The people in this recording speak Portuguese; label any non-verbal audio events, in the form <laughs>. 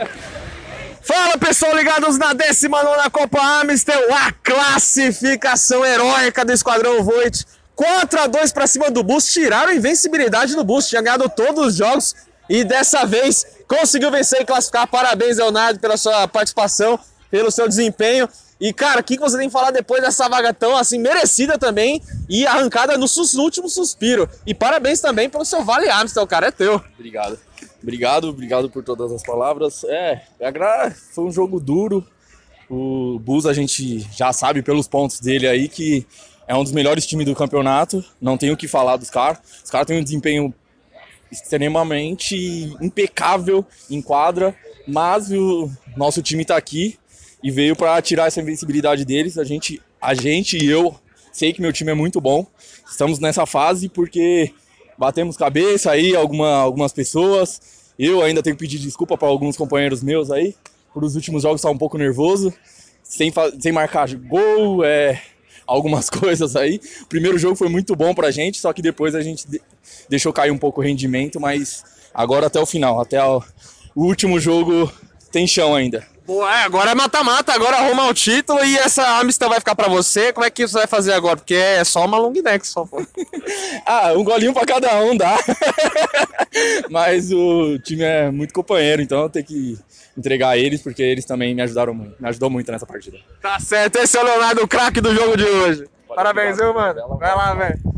<laughs> Fala pessoal, ligados na 19 Copa Amistel, a classificação heróica do Esquadrão Voit. 4 a 2 para cima do Boost, tiraram a invencibilidade do Boost, tinha ganhado todos os jogos e dessa vez conseguiu vencer e classificar. Parabéns, Leonardo, pela sua participação, pelo seu desempenho. E, cara, o que você tem que falar depois dessa vaga tão, assim, merecida também e arrancada no, último suspiro? E parabéns também pelo seu Vale Amstel, cara, é teu. Obrigado. Obrigado, obrigado por todas as palavras. É, foi um jogo duro. O Bus a gente já sabe pelos pontos dele aí que é um dos melhores times do campeonato. Não tenho o que falar dos caras. Os caras têm um desempenho extremamente impecável em quadra, mas o nosso time está aqui e veio para tirar essa invencibilidade deles. A gente, a gente e eu sei que meu time é muito bom. Estamos nessa fase porque batemos cabeça aí alguma, algumas pessoas. Eu ainda tenho que pedir desculpa para alguns companheiros meus aí. Por os últimos jogos estar um pouco nervoso, sem, sem marcar gol, é, algumas <laughs> coisas aí. O primeiro jogo foi muito bom pra gente, só que depois a gente deixou cair um pouco o rendimento, mas agora até o final, até o último jogo tem chão ainda. Boa, é, agora é mata-mata, agora arruma o título e essa Amstel vai ficar para você. Como é que você vai fazer agora? Porque é só uma long neck, só. <laughs> ah, um golinho para cada um dá. <laughs> Mas o time é muito companheiro, então eu tenho que entregar a eles, porque eles também me ajudaram muito. Me ajudou muito nessa partida. Tá certo, esse é o Leonardo, o craque do jogo de hoje. Parabéns, viu, mano? Vai lá, velho.